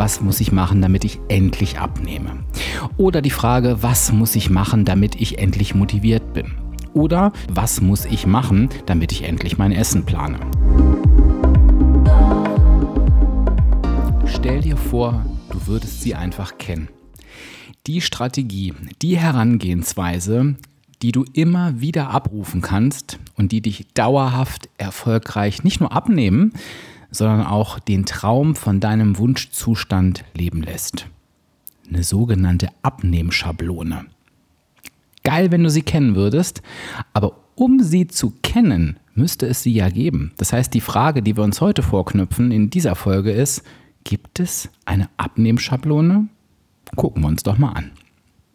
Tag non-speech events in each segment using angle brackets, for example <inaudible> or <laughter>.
was muss ich machen, damit ich endlich abnehme? Oder die Frage, was muss ich machen, damit ich endlich motiviert bin? Oder was muss ich machen, damit ich endlich mein Essen plane? Stell dir vor, du würdest sie einfach kennen. Die Strategie, die Herangehensweise, die du immer wieder abrufen kannst und die dich dauerhaft erfolgreich nicht nur abnehmen, sondern auch den Traum von deinem Wunschzustand leben lässt. Eine sogenannte Abnehmschablone. Geil, wenn du sie kennen würdest, aber um sie zu kennen, müsste es sie ja geben. Das heißt, die Frage, die wir uns heute vorknüpfen in dieser Folge ist, gibt es eine Abnehmschablone? Gucken wir uns doch mal an.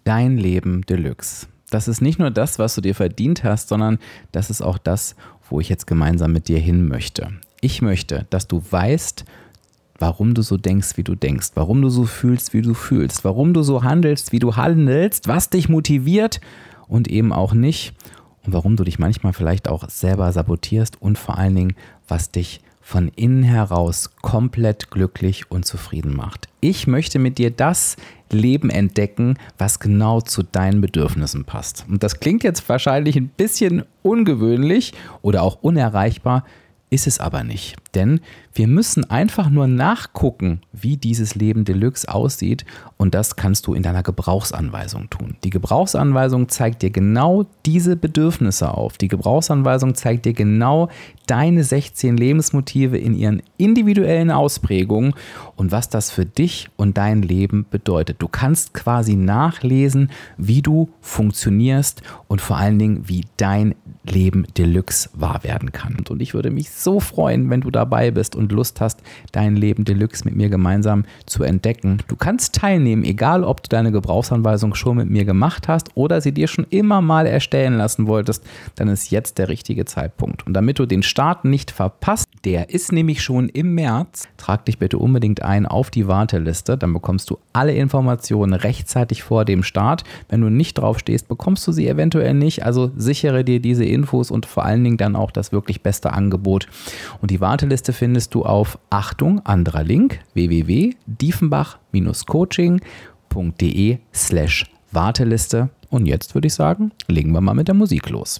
Dein Leben Deluxe das ist nicht nur das, was du dir verdient hast, sondern das ist auch das, wo ich jetzt gemeinsam mit dir hin möchte. Ich möchte, dass du weißt, warum du so denkst, wie du denkst, warum du so fühlst, wie du fühlst, warum du so handelst, wie du handelst, was dich motiviert und eben auch nicht und warum du dich manchmal vielleicht auch selber sabotierst und vor allen Dingen, was dich von innen heraus komplett glücklich und zufrieden macht. Ich möchte mit dir das Leben entdecken, was genau zu deinen Bedürfnissen passt. Und das klingt jetzt wahrscheinlich ein bisschen ungewöhnlich oder auch unerreichbar, ist es aber nicht. Denn wir müssen einfach nur nachgucken, wie dieses Leben Deluxe aussieht und das kannst du in deiner Gebrauchsanweisung tun. Die Gebrauchsanweisung zeigt dir genau diese Bedürfnisse auf. Die Gebrauchsanweisung zeigt dir genau deine 16 Lebensmotive in ihren individuellen Ausprägungen und was das für dich und dein Leben bedeutet. Du kannst quasi nachlesen, wie du funktionierst und vor allen Dingen, wie dein Leben Deluxe wahr werden kann. Und ich würde mich so freuen, wenn du dabei bist und Lust hast, dein Leben Deluxe mit mir gemeinsam zu entdecken. Du kannst teilnehmen, egal ob du deine Gebrauchsanweisung schon mit mir gemacht hast oder sie dir schon immer mal erstellen lassen wolltest, dann ist jetzt der richtige Zeitpunkt. Und damit du den Start nicht verpasst, der ist nämlich schon im März, trag dich bitte unbedingt ein auf die Warteliste, dann bekommst du alle Informationen rechtzeitig vor dem Start. Wenn du nicht drauf stehst, bekommst du sie eventuell nicht, also sichere dir diese Infos und vor allen Dingen dann auch das wirklich beste Angebot. Und die Warteliste findest du auf Achtung, anderer Link, www.diefenbach-coaching.de slash Warteliste. Und jetzt würde ich sagen, legen wir mal mit der Musik los.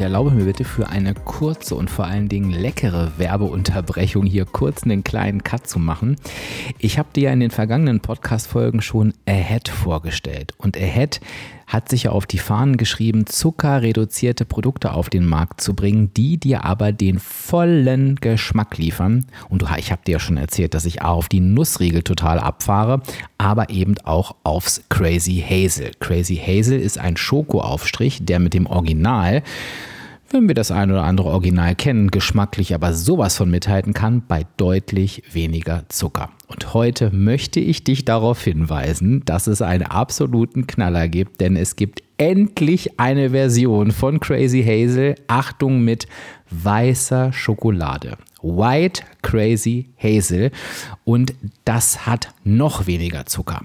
Und erlaube mir bitte für eine kurze und vor allen Dingen leckere Werbeunterbrechung hier kurz einen kleinen Cut zu machen. Ich habe dir ja in den vergangenen Podcast-Folgen schon Ahead vorgestellt. Und Ahead hat sich ja auf die Fahnen geschrieben, zuckerreduzierte Produkte auf den Markt zu bringen, die dir aber den vollen Geschmack liefern. Und ich habe dir ja schon erzählt, dass ich auf die Nussriegel total abfahre, aber eben auch aufs Crazy Hazel. Crazy Hazel ist ein Schokoaufstrich, der mit dem Original wenn wir das ein oder andere Original kennen, geschmacklich aber sowas von mithalten kann, bei deutlich weniger Zucker. Und heute möchte ich dich darauf hinweisen, dass es einen absoluten Knaller gibt, denn es gibt endlich eine Version von Crazy Hazel, Achtung mit weißer Schokolade. White Crazy Hazel und das hat noch weniger Zucker.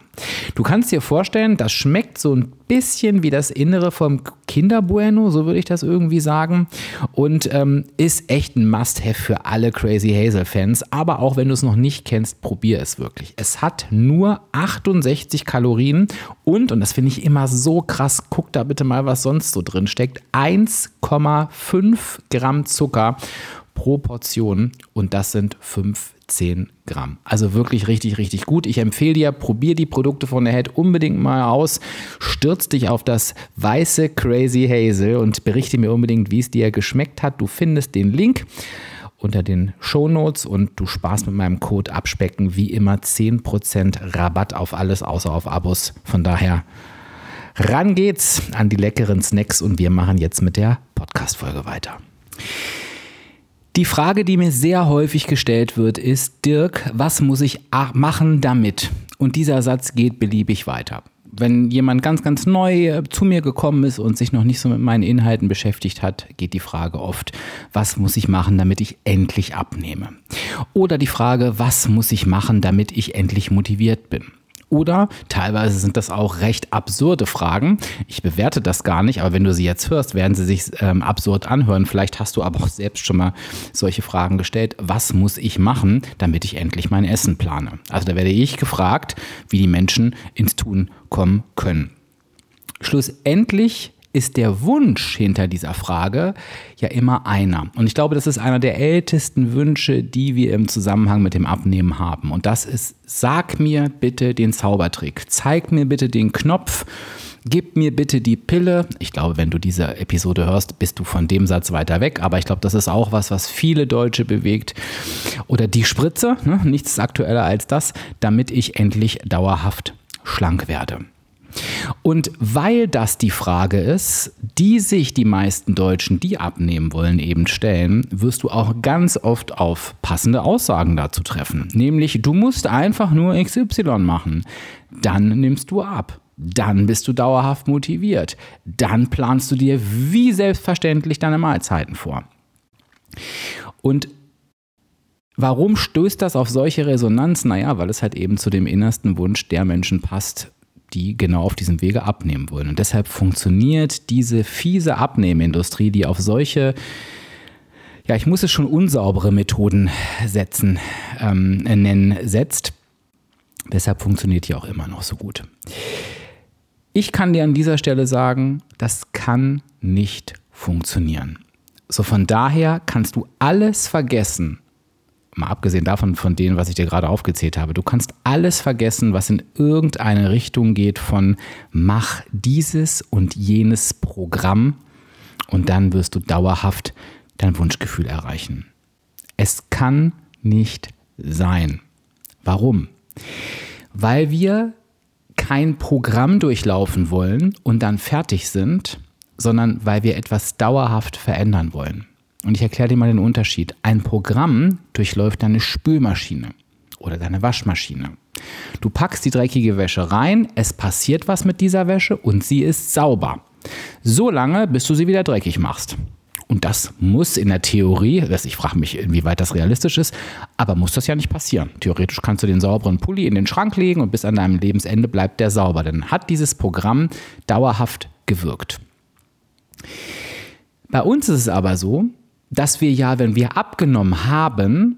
Du kannst dir vorstellen, das schmeckt so ein bisschen wie das Innere vom Kinder Bueno, so würde ich das irgendwie sagen und ähm, ist echt ein Must-have für alle Crazy Hazel Fans, aber auch wenn du es noch nicht kennst, probier es wirklich. Es hat nur 68 Kalorien und, und das finde ich immer so krass, guck da bitte mal, was sonst so drin steckt, 1,5 Gramm Zucker pro Portion und das sind 15 Gramm. Also wirklich richtig, richtig gut. Ich empfehle dir, probier die Produkte von der Head unbedingt mal aus. Stürz dich auf das weiße Crazy Hazel und berichte mir unbedingt, wie es dir geschmeckt hat. Du findest den Link unter den Show Notes und du sparst mit meinem Code Abspecken wie immer 10% Rabatt auf alles außer auf Abos. Von daher ran geht's an die leckeren Snacks und wir machen jetzt mit der Podcast-Folge weiter. Die Frage, die mir sehr häufig gestellt wird, ist, Dirk, was muss ich machen damit? Und dieser Satz geht beliebig weiter. Wenn jemand ganz, ganz neu äh, zu mir gekommen ist und sich noch nicht so mit meinen Inhalten beschäftigt hat, geht die Frage oft, was muss ich machen, damit ich endlich abnehme? Oder die Frage, was muss ich machen, damit ich endlich motiviert bin? Oder teilweise sind das auch recht absurde Fragen. Ich bewerte das gar nicht, aber wenn du sie jetzt hörst, werden sie sich ähm, absurd anhören. Vielleicht hast du aber auch selbst schon mal solche Fragen gestellt. Was muss ich machen, damit ich endlich mein Essen plane? Also da werde ich gefragt, wie die Menschen ins Tun kommen können. Schlussendlich ist der Wunsch hinter dieser Frage ja immer einer. Und ich glaube, das ist einer der ältesten Wünsche, die wir im Zusammenhang mit dem Abnehmen haben. Und das ist, sag mir bitte den Zaubertrick, zeig mir bitte den Knopf, gib mir bitte die Pille. Ich glaube, wenn du diese Episode hörst, bist du von dem Satz weiter weg. Aber ich glaube, das ist auch was, was viele Deutsche bewegt. Oder die Spritze, ne? nichts aktueller als das, damit ich endlich dauerhaft schlank werde. Und weil das die Frage ist, die sich die meisten Deutschen, die abnehmen wollen, eben stellen, wirst du auch ganz oft auf passende Aussagen dazu treffen. Nämlich, du musst einfach nur XY machen. Dann nimmst du ab. Dann bist du dauerhaft motiviert. Dann planst du dir wie selbstverständlich deine Mahlzeiten vor. Und Warum stößt das auf solche Resonanz? Naja, weil es halt eben zu dem innersten Wunsch der Menschen passt, die genau auf diesem Wege abnehmen wollen. Und deshalb funktioniert diese fiese Abnehmindustrie, die auf solche ja, ich muss es schon unsaubere Methoden setzen, ähm, nennen, setzt. Deshalb funktioniert die auch immer noch so gut. Ich kann dir an dieser Stelle sagen, das kann nicht funktionieren. So von daher kannst du alles vergessen, mal abgesehen davon, von denen, was ich dir gerade aufgezählt habe, du kannst alles vergessen, was in irgendeine Richtung geht von mach dieses und jenes Programm und dann wirst du dauerhaft dein Wunschgefühl erreichen. Es kann nicht sein. Warum? Weil wir kein Programm durchlaufen wollen und dann fertig sind, sondern weil wir etwas dauerhaft verändern wollen. Und ich erkläre dir mal den Unterschied. Ein Programm durchläuft deine Spülmaschine oder deine Waschmaschine. Du packst die dreckige Wäsche rein, es passiert was mit dieser Wäsche und sie ist sauber. So lange, bis du sie wieder dreckig machst. Und das muss in der Theorie, ich frage mich, inwieweit das realistisch ist, aber muss das ja nicht passieren. Theoretisch kannst du den sauberen Pulli in den Schrank legen und bis an deinem Lebensende bleibt der sauber. Dann hat dieses Programm dauerhaft gewirkt. Bei uns ist es aber so, dass wir ja, wenn wir abgenommen haben,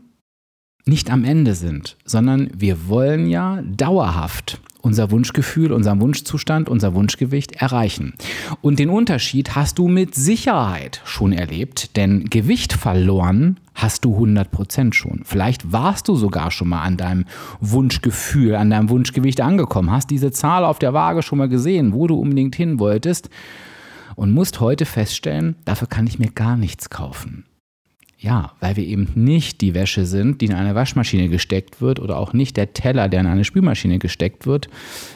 nicht am Ende sind, sondern wir wollen ja dauerhaft unser Wunschgefühl, unseren Wunschzustand, unser Wunschgewicht erreichen. Und den Unterschied hast du mit Sicherheit schon erlebt, denn Gewicht verloren hast du 100% schon. Vielleicht warst du sogar schon mal an deinem Wunschgefühl, an deinem Wunschgewicht angekommen, hast diese Zahl auf der Waage schon mal gesehen, wo du unbedingt hin wolltest und musst heute feststellen, dafür kann ich mir gar nichts kaufen. Ja, weil wir eben nicht die Wäsche sind, die in eine Waschmaschine gesteckt wird oder auch nicht der Teller, der in eine Spülmaschine gesteckt wird,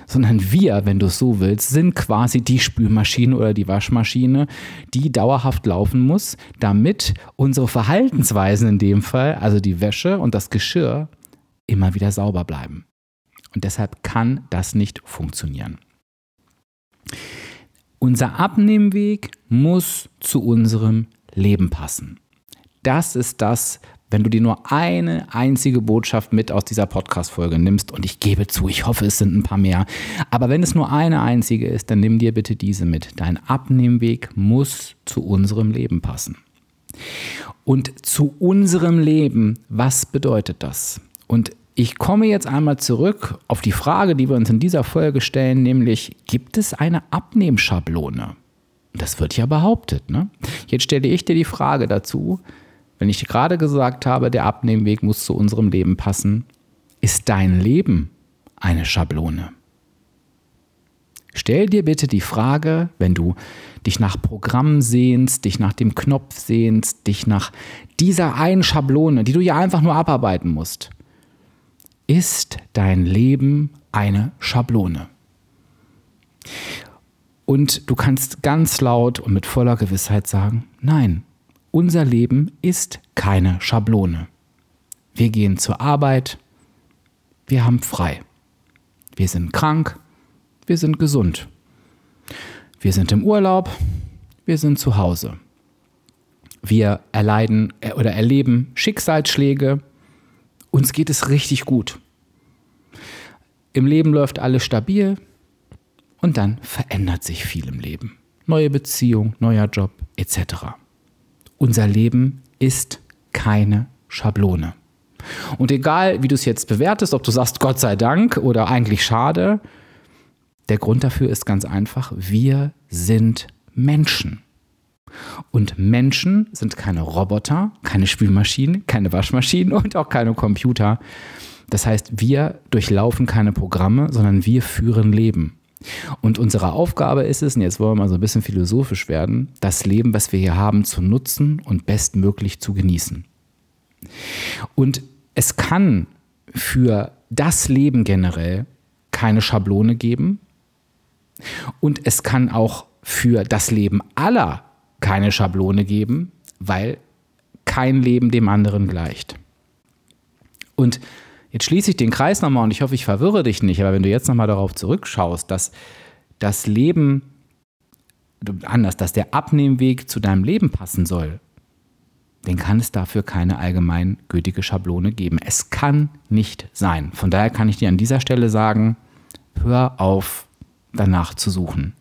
sondern wir, wenn du es so willst, sind quasi die Spülmaschine oder die Waschmaschine, die dauerhaft laufen muss, damit unsere Verhaltensweisen in dem Fall, also die Wäsche und das Geschirr, immer wieder sauber bleiben. Und deshalb kann das nicht funktionieren. Unser Abnehmweg muss zu unserem Leben passen. Das ist das, wenn du dir nur eine einzige Botschaft mit aus dieser Podcast-Folge nimmst, und ich gebe zu, ich hoffe, es sind ein paar mehr, aber wenn es nur eine einzige ist, dann nimm dir bitte diese mit. Dein Abnehmweg muss zu unserem Leben passen. Und zu unserem Leben, was bedeutet das? Und ich komme jetzt einmal zurück auf die Frage, die wir uns in dieser Folge stellen, nämlich gibt es eine Abnehmschablone? Das wird ja behauptet. Ne? Jetzt stelle ich dir die Frage dazu, wenn ich gerade gesagt habe, der Abnehmweg muss zu unserem Leben passen, ist dein Leben eine Schablone? Stell dir bitte die Frage, wenn du dich nach Programm sehnst, dich nach dem Knopf sehnst, dich nach dieser einen Schablone, die du ja einfach nur abarbeiten musst ist dein Leben eine Schablone. Und du kannst ganz laut und mit voller Gewissheit sagen, nein, unser Leben ist keine Schablone. Wir gehen zur Arbeit, wir haben frei. Wir sind krank, wir sind gesund. Wir sind im Urlaub, wir sind zu Hause. Wir erleiden äh, oder erleben Schicksalsschläge, uns geht es richtig gut. Im Leben läuft alles stabil und dann verändert sich viel im Leben. Neue Beziehung, neuer Job etc. Unser Leben ist keine Schablone. Und egal, wie du es jetzt bewertest, ob du sagst Gott sei Dank oder eigentlich schade, der Grund dafür ist ganz einfach, wir sind Menschen. Und Menschen sind keine Roboter, keine Spülmaschinen, keine Waschmaschinen und auch keine Computer. Das heißt, wir durchlaufen keine Programme, sondern wir führen Leben. Und unsere Aufgabe ist es, und jetzt wollen wir mal so ein bisschen philosophisch werden, das Leben, was wir hier haben, zu nutzen und bestmöglich zu genießen. Und es kann für das Leben generell keine Schablone geben. Und es kann auch für das Leben aller keine Schablone geben, weil kein Leben dem anderen gleicht. Und jetzt schließe ich den Kreis nochmal und ich hoffe, ich verwirre dich nicht, aber wenn du jetzt nochmal darauf zurückschaust, dass das Leben anders, dass der Abnehmweg zu deinem Leben passen soll, dann kann es dafür keine allgemeingültige Schablone geben. Es kann nicht sein. Von daher kann ich dir an dieser Stelle sagen, hör auf, danach zu suchen.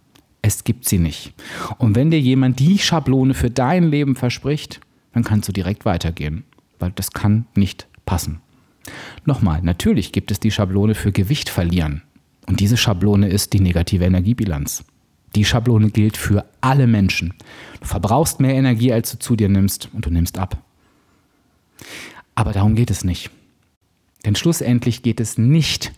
Es gibt sie nicht. Und wenn dir jemand die Schablone für dein Leben verspricht, dann kannst du direkt weitergehen, weil das kann nicht passen. Nochmal, natürlich gibt es die Schablone für Gewicht verlieren. Und diese Schablone ist die negative Energiebilanz. Die Schablone gilt für alle Menschen. Du verbrauchst mehr Energie, als du zu dir nimmst und du nimmst ab. Aber darum geht es nicht. Denn schlussendlich geht es nicht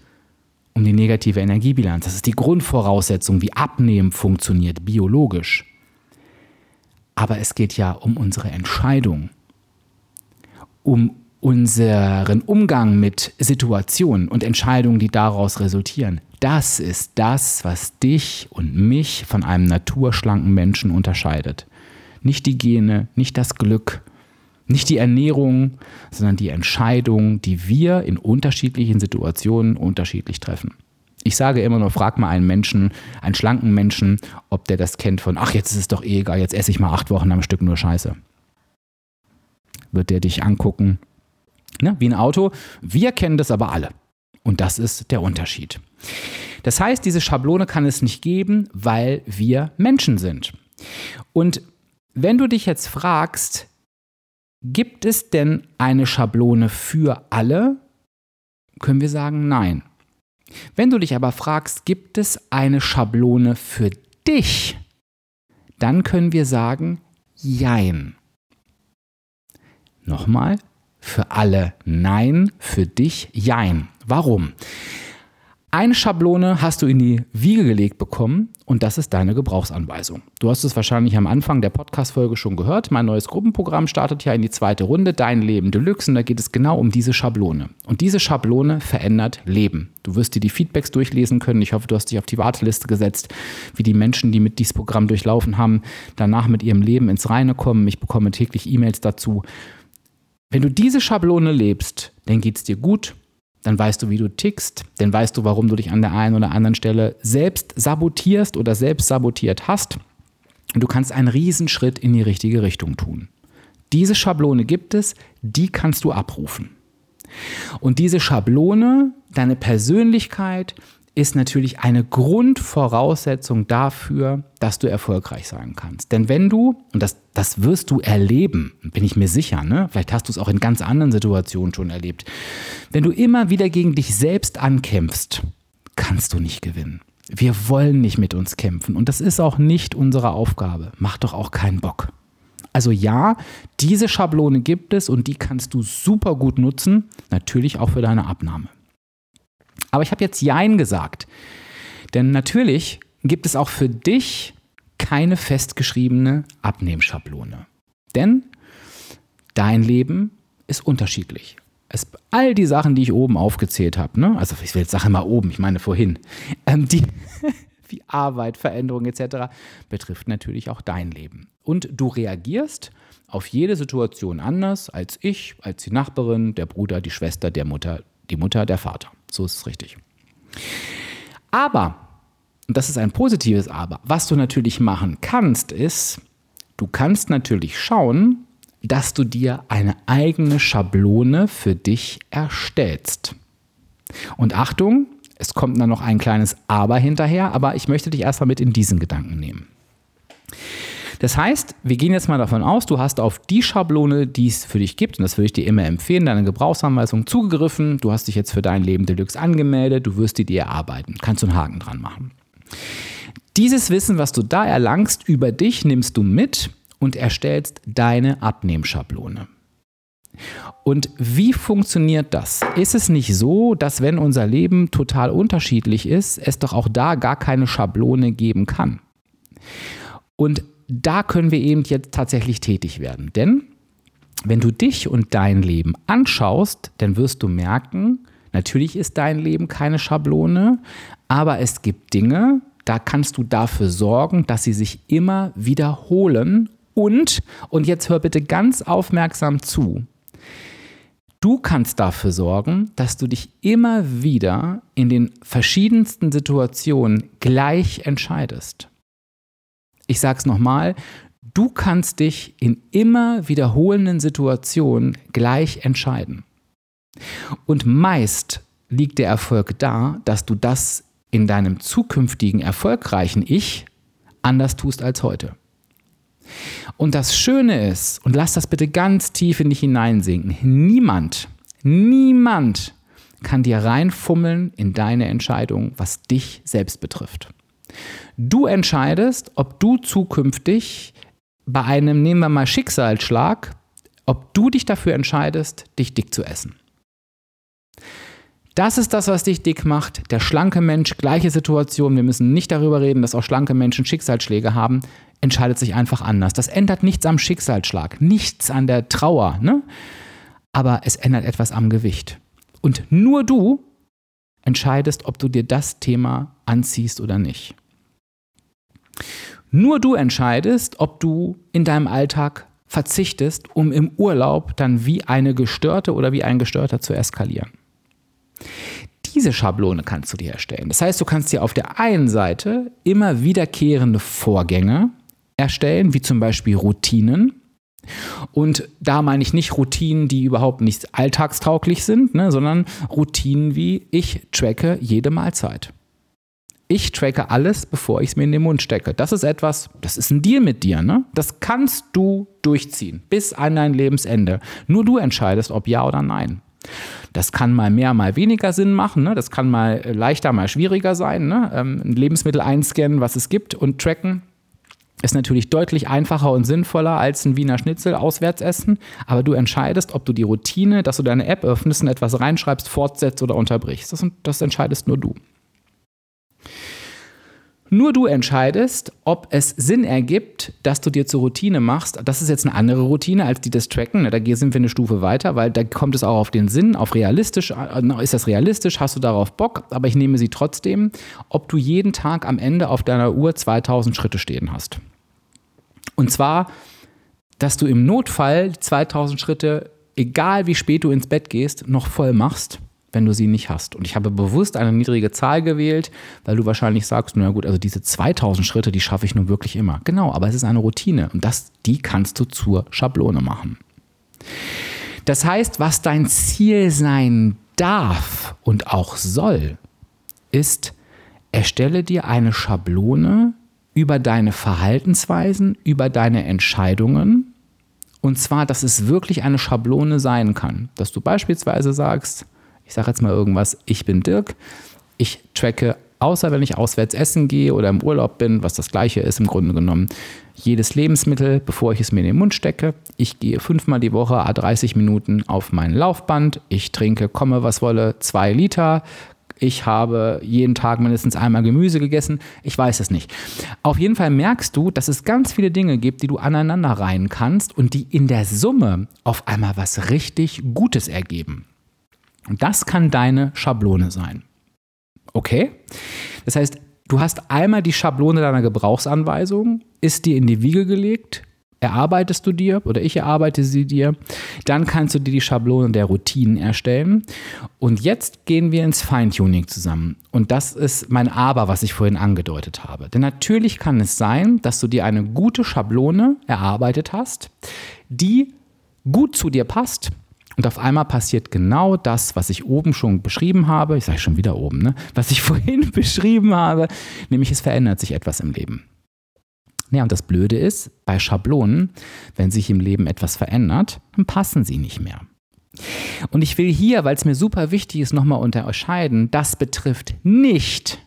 um die negative Energiebilanz. Das ist die Grundvoraussetzung, wie Abnehmen funktioniert, biologisch. Aber es geht ja um unsere Entscheidung, um unseren Umgang mit Situationen und Entscheidungen, die daraus resultieren. Das ist das, was dich und mich von einem naturschlanken Menschen unterscheidet. Nicht die Gene, nicht das Glück, nicht die Ernährung, sondern die Entscheidung, die wir in unterschiedlichen Situationen unterschiedlich treffen. Ich sage immer nur, frag mal einen Menschen, einen schlanken Menschen, ob der das kennt von, ach, jetzt ist es doch eh egal, jetzt esse ich mal acht Wochen am Stück nur Scheiße. Wird der dich angucken, ne, wie ein Auto. Wir kennen das aber alle. Und das ist der Unterschied. Das heißt, diese Schablone kann es nicht geben, weil wir Menschen sind. Und wenn du dich jetzt fragst, gibt es denn eine Schablone für alle, können wir sagen nein. Wenn du dich aber fragst, gibt es eine Schablone für dich, dann können wir sagen jein. Nochmal, für alle Nein, für dich Jein. Warum? Eine Schablone hast du in die Wiege gelegt bekommen und das ist deine Gebrauchsanweisung. Du hast es wahrscheinlich am Anfang der Podcast-Folge schon gehört. Mein neues Gruppenprogramm startet ja in die zweite Runde, Dein Leben Deluxe, und da geht es genau um diese Schablone. Und diese Schablone verändert Leben. Du wirst dir die Feedbacks durchlesen können. Ich hoffe, du hast dich auf die Warteliste gesetzt, wie die Menschen, die mit diesem Programm durchlaufen haben, danach mit ihrem Leben ins Reine kommen. Ich bekomme täglich E-Mails dazu. Wenn du diese Schablone lebst, dann geht es dir gut, dann weißt du, wie du tickst, dann weißt du, warum du dich an der einen oder anderen Stelle selbst sabotierst oder selbst sabotiert hast. Und du kannst einen Riesenschritt in die richtige Richtung tun. Diese Schablone gibt es, die kannst du abrufen. Und diese Schablone, deine Persönlichkeit, ist natürlich eine Grundvoraussetzung dafür, dass du erfolgreich sein kannst. Denn wenn du, und das, das wirst du erleben, bin ich mir sicher, ne? vielleicht hast du es auch in ganz anderen Situationen schon erlebt, wenn du immer wieder gegen dich selbst ankämpfst, kannst du nicht gewinnen. Wir wollen nicht mit uns kämpfen und das ist auch nicht unsere Aufgabe. Macht doch auch keinen Bock. Also ja, diese Schablone gibt es und die kannst du super gut nutzen, natürlich auch für deine Abnahme. Aber ich habe jetzt Jein gesagt. Denn natürlich gibt es auch für dich keine festgeschriebene Abnehmschablone. Denn dein Leben ist unterschiedlich. Es, all die Sachen, die ich oben aufgezählt habe, ne? also ich will jetzt Sachen mal oben, ich meine vorhin, ähm, die, <laughs> wie Arbeit, Veränderung etc., betrifft natürlich auch dein Leben. Und du reagierst auf jede Situation anders als ich, als die Nachbarin, der Bruder, die Schwester, der Mutter, die Mutter, der Vater. So ist es richtig. Aber, und das ist ein positives Aber, was du natürlich machen kannst, ist, du kannst natürlich schauen, dass du dir eine eigene Schablone für dich erstellst. Und Achtung, es kommt dann noch ein kleines Aber hinterher, aber ich möchte dich erstmal mit in diesen Gedanken nehmen. Das heißt, wir gehen jetzt mal davon aus, du hast auf die Schablone, die es für dich gibt, und das würde ich dir immer empfehlen, deine Gebrauchsanweisung zugegriffen. Du hast dich jetzt für dein Leben Deluxe angemeldet, du wirst die dir erarbeiten. Kannst du einen Haken dran machen. Dieses Wissen, was du da erlangst über dich, nimmst du mit und erstellst deine Abnehmschablone. Und wie funktioniert das? Ist es nicht so, dass wenn unser Leben total unterschiedlich ist, es doch auch da gar keine Schablone geben kann? Und da können wir eben jetzt tatsächlich tätig werden. Denn wenn du dich und dein Leben anschaust, dann wirst du merken, natürlich ist dein Leben keine Schablone, aber es gibt Dinge, da kannst du dafür sorgen, dass sie sich immer wiederholen. Und, und jetzt hör bitte ganz aufmerksam zu, Du kannst dafür sorgen, dass du dich immer wieder in den verschiedensten Situationen gleich entscheidest. Ich sage es nochmal, du kannst dich in immer wiederholenden Situationen gleich entscheiden. Und meist liegt der Erfolg da, dass du das in deinem zukünftigen erfolgreichen Ich anders tust als heute. Und das Schöne ist, und lass das bitte ganz tief in dich hineinsinken, niemand, niemand kann dir reinfummeln in deine Entscheidung, was dich selbst betrifft. Du entscheidest, ob du zukünftig bei einem, nehmen wir mal Schicksalsschlag, ob du dich dafür entscheidest, dich dick zu essen. Das ist das, was dich dick macht. Der schlanke Mensch, gleiche Situation. Wir müssen nicht darüber reden, dass auch schlanke Menschen Schicksalsschläge haben entscheidet sich einfach anders. Das ändert nichts am Schicksalsschlag, nichts an der Trauer, ne? aber es ändert etwas am Gewicht. Und nur du entscheidest, ob du dir das Thema anziehst oder nicht. Nur du entscheidest, ob du in deinem Alltag verzichtest, um im Urlaub dann wie eine Gestörte oder wie ein Gestörter zu eskalieren. Diese Schablone kannst du dir erstellen. Das heißt, du kannst dir auf der einen Seite immer wiederkehrende Vorgänge erstellen, wie zum Beispiel Routinen. Und da meine ich nicht Routinen, die überhaupt nicht alltagstauglich sind, ne, sondern Routinen wie ich tracke jede Mahlzeit. Ich tracke alles, bevor ich es mir in den Mund stecke. Das ist etwas, das ist ein Deal mit dir. Ne? Das kannst du durchziehen bis an dein Lebensende. Nur du entscheidest, ob ja oder nein. Das kann mal mehr, mal weniger Sinn machen. Ne? Das kann mal leichter, mal schwieriger sein. Ne? Ähm, ein Lebensmittel einscannen, was es gibt und tracken ist natürlich deutlich einfacher und sinnvoller als ein Wiener Schnitzel auswärts essen, aber du entscheidest, ob du die Routine, dass du deine App öffnest und etwas reinschreibst, fortsetzt oder unterbrichst. Das, das entscheidest nur du. Nur du entscheidest, ob es Sinn ergibt, dass du dir zur Routine machst. Das ist jetzt eine andere Routine als die des Tracken. Da sind wir eine Stufe weiter, weil da kommt es auch auf den Sinn, auf realistisch. Äh, ist das realistisch? Hast du darauf Bock? Aber ich nehme sie trotzdem, ob du jeden Tag am Ende auf deiner Uhr 2000 Schritte stehen hast. Und zwar, dass du im Notfall 2000 Schritte, egal wie spät du ins Bett gehst, noch voll machst, wenn du sie nicht hast. Und ich habe bewusst eine niedrige Zahl gewählt, weil du wahrscheinlich sagst, na gut, also diese 2000 Schritte, die schaffe ich nun wirklich immer. Genau, aber es ist eine Routine und das, die kannst du zur Schablone machen. Das heißt, was dein Ziel sein darf und auch soll, ist, erstelle dir eine Schablone, über deine Verhaltensweisen, über deine Entscheidungen. Und zwar, dass es wirklich eine Schablone sein kann. Dass du beispielsweise sagst, ich sage jetzt mal irgendwas, ich bin Dirk, ich tracke, außer wenn ich auswärts essen gehe oder im Urlaub bin, was das gleiche ist im Grunde genommen, jedes Lebensmittel, bevor ich es mir in den Mund stecke. Ich gehe fünfmal die Woche, a 30 Minuten auf mein Laufband. Ich trinke, komme was wolle, zwei Liter ich habe jeden Tag mindestens einmal Gemüse gegessen, ich weiß es nicht. Auf jeden Fall merkst du, dass es ganz viele Dinge gibt, die du aneinander reihen kannst und die in der Summe auf einmal was richtig Gutes ergeben. Und das kann deine Schablone sein. Okay? Das heißt, du hast einmal die Schablone deiner Gebrauchsanweisung, ist dir in die Wiege gelegt, erarbeitest du dir oder ich erarbeite sie dir. Dann kannst du dir die Schablone der Routinen erstellen. Und jetzt gehen wir ins Feintuning zusammen. Und das ist mein Aber, was ich vorhin angedeutet habe. Denn natürlich kann es sein, dass du dir eine gute Schablone erarbeitet hast, die gut zu dir passt. Und auf einmal passiert genau das, was ich oben schon beschrieben habe. Ich sage schon wieder oben, ne? Was ich <laughs> vorhin beschrieben habe, nämlich es verändert sich etwas im Leben. Ja, und das Blöde ist, bei Schablonen, wenn sich im Leben etwas verändert, dann passen sie nicht mehr. Und ich will hier, weil es mir super wichtig ist, nochmal unterscheiden, das betrifft nicht,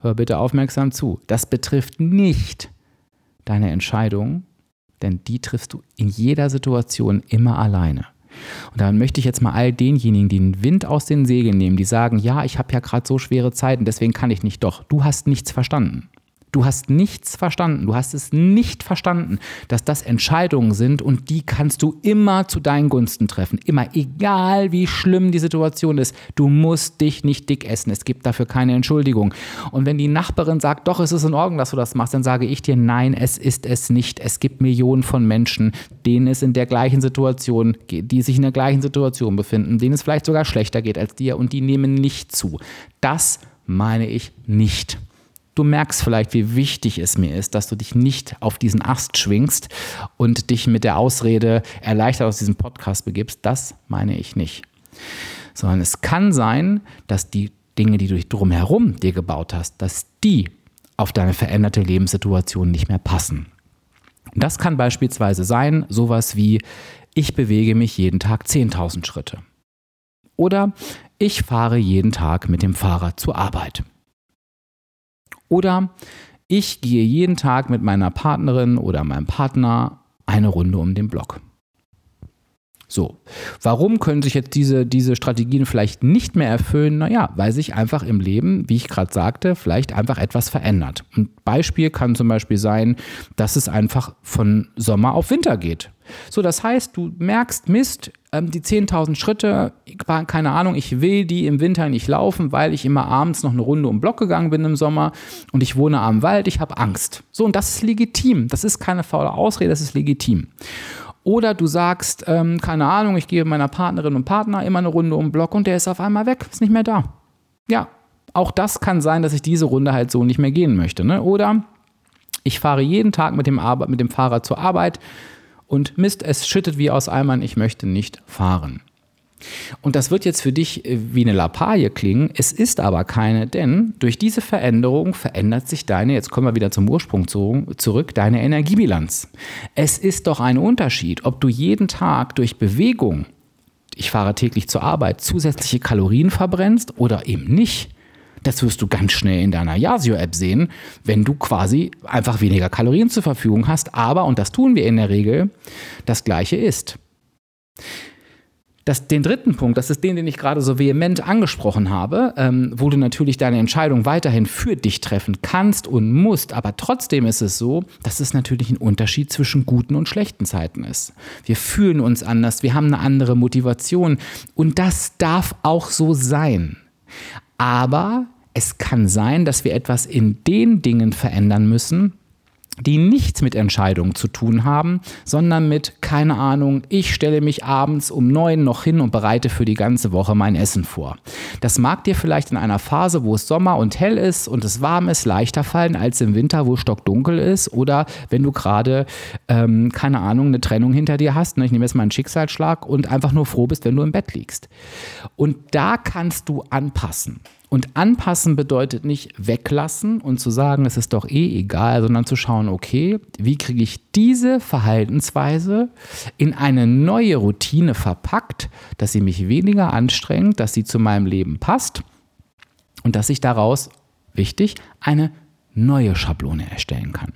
hör bitte aufmerksam zu, das betrifft nicht deine Entscheidung, denn die triffst du in jeder Situation immer alleine. Und dann möchte ich jetzt mal all denjenigen, die den Wind aus den Segeln nehmen, die sagen, ja, ich habe ja gerade so schwere Zeiten, deswegen kann ich nicht. Doch, du hast nichts verstanden. Du hast nichts verstanden. Du hast es nicht verstanden, dass das Entscheidungen sind und die kannst du immer zu deinen Gunsten treffen. Immer, egal wie schlimm die Situation ist. Du musst dich nicht dick essen. Es gibt dafür keine Entschuldigung. Und wenn die Nachbarin sagt, doch, es ist in Ordnung, dass du das machst, dann sage ich dir, nein, es ist es nicht. Es gibt Millionen von Menschen, denen es in der gleichen Situation geht, die sich in der gleichen Situation befinden, denen es vielleicht sogar schlechter geht als dir und die nehmen nicht zu. Das meine ich nicht. Du merkst vielleicht, wie wichtig es mir ist, dass du dich nicht auf diesen Ast schwingst und dich mit der Ausrede erleichtert aus diesem Podcast begibst. Das meine ich nicht. Sondern es kann sein, dass die Dinge, die du drumherum dir gebaut hast, dass die auf deine veränderte Lebenssituation nicht mehr passen. Das kann beispielsweise sein, sowas wie, ich bewege mich jeden Tag 10.000 Schritte. Oder ich fahre jeden Tag mit dem Fahrrad zur Arbeit. Oder ich gehe jeden Tag mit meiner Partnerin oder meinem Partner eine Runde um den Block. So, warum können sich jetzt diese, diese Strategien vielleicht nicht mehr erfüllen? Naja, weil sich einfach im Leben, wie ich gerade sagte, vielleicht einfach etwas verändert. Ein Beispiel kann zum Beispiel sein, dass es einfach von Sommer auf Winter geht. So, das heißt, du merkst, Mist, ähm, die 10.000 Schritte, keine Ahnung, ich will die im Winter nicht laufen, weil ich immer abends noch eine Runde um den Block gegangen bin im Sommer und ich wohne am Wald, ich habe Angst. So, und das ist legitim. Das ist keine faule Ausrede, das ist legitim. Oder du sagst, ähm, keine Ahnung, ich gehe meiner Partnerin und Partner immer eine Runde um den Block und der ist auf einmal weg, ist nicht mehr da. Ja, auch das kann sein, dass ich diese Runde halt so nicht mehr gehen möchte. Ne? Oder ich fahre jeden Tag mit dem, Ar mit dem Fahrrad zur Arbeit und Mist, es schüttet wie aus Eimern, ich möchte nicht fahren. Und das wird jetzt für dich äh, wie eine Lappalie klingen, es ist aber keine, denn durch diese Veränderung verändert sich deine, jetzt kommen wir wieder zum Ursprung zurück, deine Energiebilanz. Es ist doch ein Unterschied, ob du jeden Tag durch Bewegung, ich fahre täglich zur Arbeit, zusätzliche Kalorien verbrennst oder eben nicht. Das wirst du ganz schnell in deiner Yasio-App sehen, wenn du quasi einfach weniger Kalorien zur Verfügung hast, aber, und das tun wir in der Regel, das gleiche ist. Das, den dritten Punkt, das ist den, den ich gerade so vehement angesprochen habe, ähm, wo du natürlich deine Entscheidung weiterhin für dich treffen kannst und musst, aber trotzdem ist es so, dass es natürlich ein Unterschied zwischen guten und schlechten Zeiten ist. Wir fühlen uns anders, wir haben eine andere Motivation und das darf auch so sein. Aber es kann sein, dass wir etwas in den Dingen verändern müssen, die nichts mit Entscheidungen zu tun haben, sondern mit, keine Ahnung, ich stelle mich abends um neun noch hin und bereite für die ganze Woche mein Essen vor. Das mag dir vielleicht in einer Phase, wo es Sommer und hell ist und es warm ist, leichter fallen als im Winter, wo es stockdunkel ist oder wenn du gerade, ähm, keine Ahnung, eine Trennung hinter dir hast. Ne? Ich nehme jetzt mal einen Schicksalsschlag und einfach nur froh bist, wenn du im Bett liegst. Und da kannst du anpassen. Und anpassen bedeutet nicht weglassen und zu sagen, es ist doch eh egal, sondern zu schauen, okay, wie kriege ich diese Verhaltensweise in eine neue Routine verpackt, dass sie mich weniger anstrengt, dass sie zu meinem Leben passt und dass ich daraus, wichtig, eine neue Schablone erstellen kann.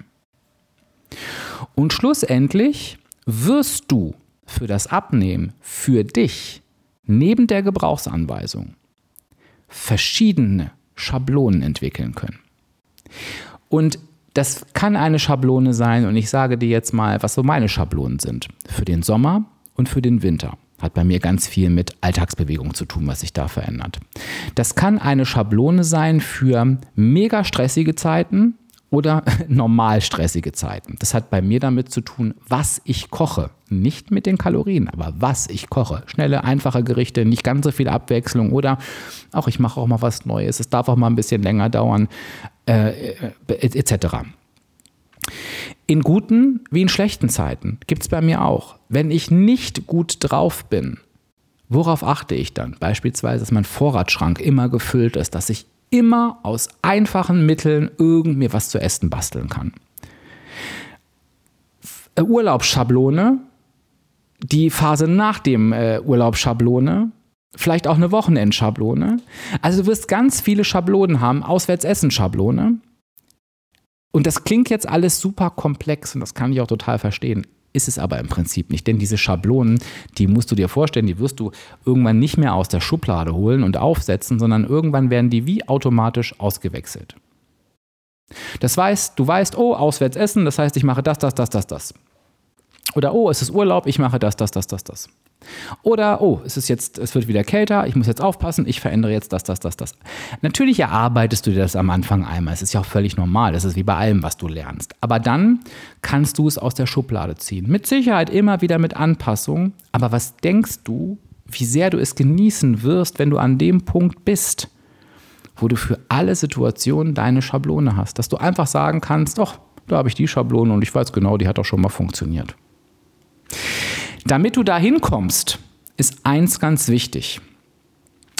Und schlussendlich wirst du für das Abnehmen, für dich, neben der Gebrauchsanweisung, verschiedene Schablonen entwickeln können. Und das kann eine Schablone sein und ich sage dir jetzt mal, was so meine Schablonen sind. Für den Sommer und für den Winter. Hat bei mir ganz viel mit Alltagsbewegung zu tun, was sich da verändert. Das kann eine Schablone sein für mega stressige Zeiten oder <laughs> normal stressige Zeiten. Das hat bei mir damit zu tun, was ich koche. Nicht mit den Kalorien, aber was ich koche. Schnelle, einfache Gerichte, nicht ganz so viel Abwechslung oder auch ich mache auch mal was Neues. Es darf auch mal ein bisschen länger dauern, äh, etc. In guten wie in schlechten Zeiten gibt es bei mir auch. Wenn ich nicht gut drauf bin, worauf achte ich dann? Beispielsweise, dass mein Vorratsschrank immer gefüllt ist, dass ich immer aus einfachen Mitteln irgend mir was zu essen basteln kann. Äh, Urlaubsschablone, die Phase nach dem äh, Urlaubsschablone, vielleicht auch eine Wochenendschablone. Also du wirst ganz viele Schablonen haben, Auswärtsessen-Schablone. Und das klingt jetzt alles super komplex und das kann ich auch total verstehen. Ist es aber im Prinzip nicht, denn diese Schablonen, die musst du dir vorstellen, die wirst du irgendwann nicht mehr aus der Schublade holen und aufsetzen, sondern irgendwann werden die wie automatisch ausgewechselt. Das heißt, du weißt, oh, auswärts essen, das heißt, ich mache das, das, das, das, das. Oder oh, es ist Urlaub, ich mache das, das, das, das, das. Oder, oh, es ist jetzt, es wird wieder kälter, ich muss jetzt aufpassen, ich verändere jetzt das, das, das, das. Natürlich erarbeitest du dir das am Anfang einmal. Es ist ja auch völlig normal. Das ist wie bei allem, was du lernst. Aber dann kannst du es aus der Schublade ziehen. Mit Sicherheit immer wieder mit Anpassung. Aber was denkst du, wie sehr du es genießen wirst, wenn du an dem Punkt bist, wo du für alle Situationen deine Schablone hast? Dass du einfach sagen kannst, doch, da habe ich die Schablone und ich weiß genau, die hat auch schon mal funktioniert. Damit du da hinkommst, ist eins ganz wichtig,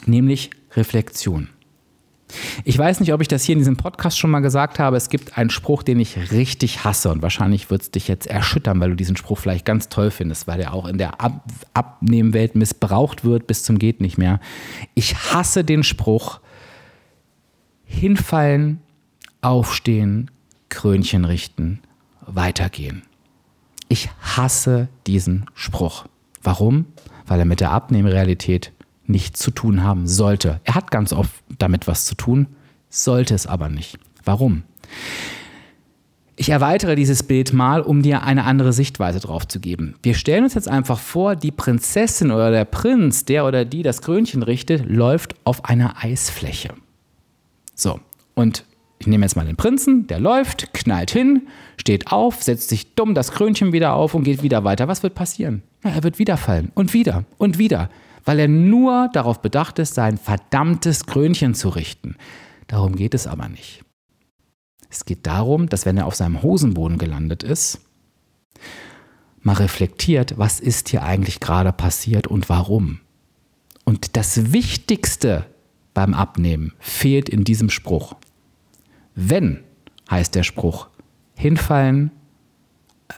nämlich Reflexion. Ich weiß nicht, ob ich das hier in diesem Podcast schon mal gesagt habe. Es gibt einen Spruch, den ich richtig hasse und wahrscheinlich wird es dich jetzt erschüttern, weil du diesen Spruch vielleicht ganz toll findest, weil er auch in der Ab Abnehmwelt missbraucht wird bis zum geht nicht mehr. Ich hasse den Spruch hinfallen, aufstehen, Krönchen richten, weitergehen. Ich hasse diesen Spruch. Warum? Weil er mit der Abnehmrealität nichts zu tun haben sollte. Er hat ganz oft damit was zu tun, sollte es aber nicht. Warum? Ich erweitere dieses Bild mal, um dir eine andere Sichtweise drauf zu geben. Wir stellen uns jetzt einfach vor, die Prinzessin oder der Prinz, der oder die das Krönchen richtet, läuft auf einer Eisfläche. So, und ich nehme jetzt mal den Prinzen, der läuft, knallt hin, steht auf, setzt sich dumm das Krönchen wieder auf und geht wieder weiter. Was wird passieren? Na, er wird wieder fallen und wieder und wieder, weil er nur darauf bedacht ist, sein verdammtes Krönchen zu richten. Darum geht es aber nicht. Es geht darum, dass wenn er auf seinem Hosenboden gelandet ist, mal reflektiert, was ist hier eigentlich gerade passiert und warum. Und das Wichtigste beim Abnehmen fehlt in diesem Spruch. Wenn, heißt der Spruch, hinfallen,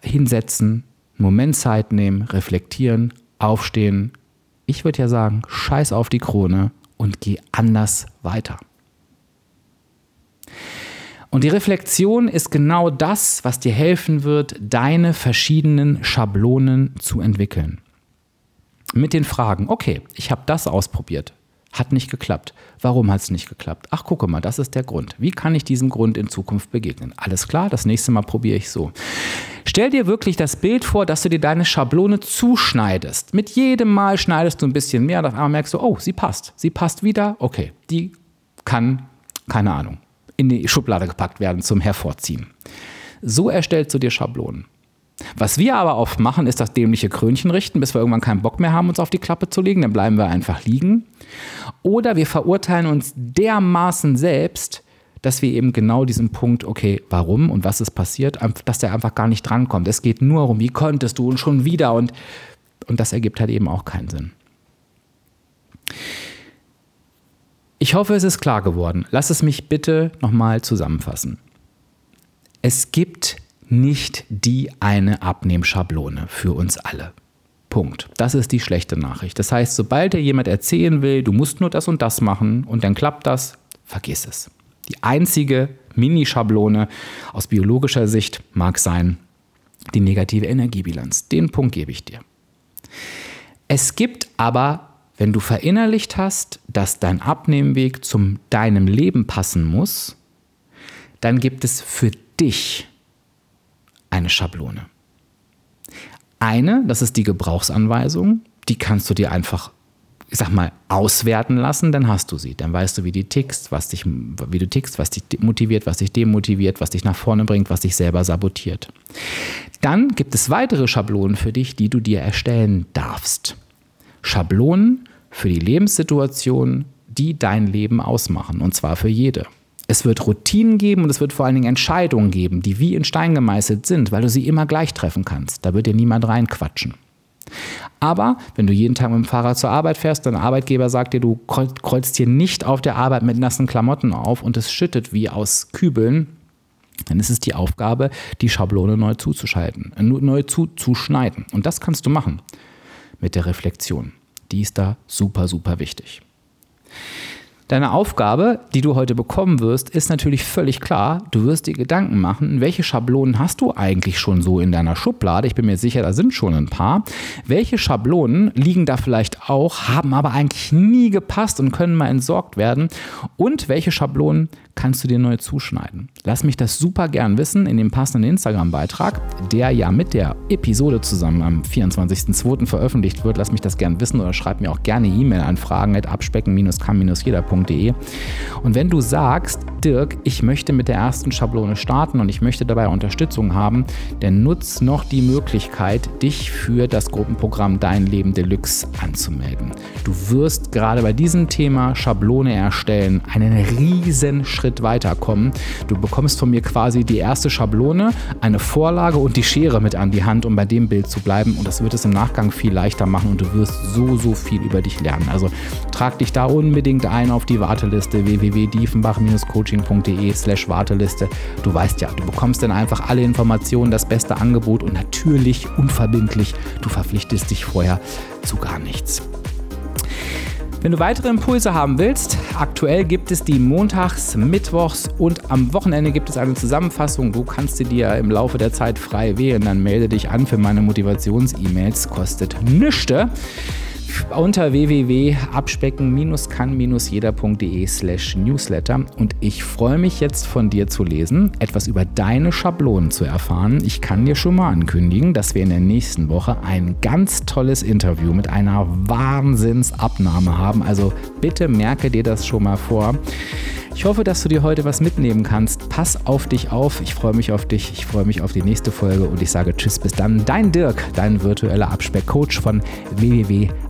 hinsetzen, Moment Zeit nehmen, reflektieren, aufstehen. Ich würde ja sagen, scheiß auf die Krone und geh anders weiter. Und die Reflexion ist genau das, was dir helfen wird, deine verschiedenen Schablonen zu entwickeln. Mit den Fragen, okay, ich habe das ausprobiert. Hat nicht geklappt. Warum hat es nicht geklappt? Ach, gucke mal, das ist der Grund. Wie kann ich diesem Grund in Zukunft begegnen? Alles klar, das nächste Mal probiere ich so. Stell dir wirklich das Bild vor, dass du dir deine Schablone zuschneidest. Mit jedem Mal schneidest du ein bisschen mehr auf einmal merkst du, oh, sie passt. Sie passt wieder. Okay, die kann, keine Ahnung, in die Schublade gepackt werden zum Hervorziehen. So erstellst du dir Schablonen. Was wir aber oft machen, ist das dämliche Krönchen richten, bis wir irgendwann keinen Bock mehr haben, uns auf die Klappe zu legen. Dann bleiben wir einfach liegen. Oder wir verurteilen uns dermaßen selbst, dass wir eben genau diesen Punkt, okay, warum und was ist passiert, dass der einfach gar nicht drankommt. Es geht nur darum, wie konntest du und schon wieder und, und das ergibt halt eben auch keinen Sinn. Ich hoffe, es ist klar geworden. Lass es mich bitte nochmal zusammenfassen. Es gibt nicht die eine Abnehmschablone für uns alle. Punkt. Das ist die schlechte Nachricht. Das heißt, sobald dir jemand erzählen will, du musst nur das und das machen und dann klappt das, vergiss es. Die einzige Mini-Schablone aus biologischer Sicht mag sein die negative Energiebilanz. Den Punkt gebe ich dir. Es gibt aber, wenn du verinnerlicht hast, dass dein Abnehmweg zum deinem Leben passen muss, dann gibt es für dich eine Schablone. Eine, das ist die Gebrauchsanweisung, die kannst du dir einfach ich sag mal, auswerten lassen, dann hast du sie. Dann weißt du, wie, die tickst, was dich, wie du tickst, was dich motiviert, was dich demotiviert, was dich nach vorne bringt, was dich selber sabotiert. Dann gibt es weitere Schablonen für dich, die du dir erstellen darfst. Schablonen für die Lebenssituation, die dein Leben ausmachen, und zwar für jede. Es wird Routinen geben und es wird vor allen Dingen Entscheidungen geben, die wie in Stein gemeißelt sind, weil du sie immer gleich treffen kannst. Da wird dir niemand reinquatschen. Aber wenn du jeden Tag mit dem Fahrrad zur Arbeit fährst, dein Arbeitgeber sagt dir, du kreuzt hier nicht auf der Arbeit mit nassen Klamotten auf und es schüttet wie aus Kübeln, dann ist es die Aufgabe, die Schablone neu zuzuschalten, äh, neu zuzuschneiden. Und das kannst du machen mit der Reflexion. Die ist da super, super wichtig. Deine Aufgabe, die du heute bekommen wirst, ist natürlich völlig klar. Du wirst dir Gedanken machen, welche Schablonen hast du eigentlich schon so in deiner Schublade? Ich bin mir sicher, da sind schon ein paar. Welche Schablonen liegen da vielleicht auch, haben aber eigentlich nie gepasst und können mal entsorgt werden? Und welche Schablonen kannst du dir neu zuschneiden? Lass mich das super gern wissen in dem passenden Instagram-Beitrag, der ja mit der Episode zusammen am 24.02. veröffentlicht wird. Lass mich das gern wissen oder schreib mir auch gerne E-Mail an fragen.abspecken-kann-jeder.de. Und wenn du sagst, Dirk, ich möchte mit der ersten Schablone starten und ich möchte dabei Unterstützung haben, dann nutz noch die Möglichkeit, dich für das Gruppenprogramm Dein Leben Deluxe anzumelden. Du wirst gerade bei diesem Thema Schablone erstellen einen riesen Schritt weiterkommen. Du bekommst von mir quasi die erste Schablone, eine Vorlage und die Schere mit an die Hand, um bei dem Bild zu bleiben. Und das wird es im Nachgang viel leichter machen und du wirst so, so viel über dich lernen. Also trag dich da unbedingt ein auf die Warteliste www.diefenbach-coaching.de slash Warteliste. Du weißt ja, du bekommst dann einfach alle Informationen, das beste Angebot und natürlich unverbindlich. Du verpflichtest dich vorher zu gar nichts. Wenn du weitere Impulse haben willst, aktuell gibt es die montags, mittwochs und am Wochenende gibt es eine Zusammenfassung. Du kannst sie dir im Laufe der Zeit frei wählen. Dann melde dich an für meine Motivations-E-Mails. Kostet nichts unter www.abspecken-kann-jeder.de slash newsletter und ich freue mich jetzt von dir zu lesen, etwas über deine Schablonen zu erfahren. Ich kann dir schon mal ankündigen, dass wir in der nächsten Woche ein ganz tolles Interview mit einer Wahnsinnsabnahme haben. Also bitte merke dir das schon mal vor. Ich hoffe, dass du dir heute was mitnehmen kannst. Pass auf dich auf. Ich freue mich auf dich. Ich freue mich auf die nächste Folge und ich sage Tschüss, bis dann. Dein Dirk, dein virtueller Abspeckcoach von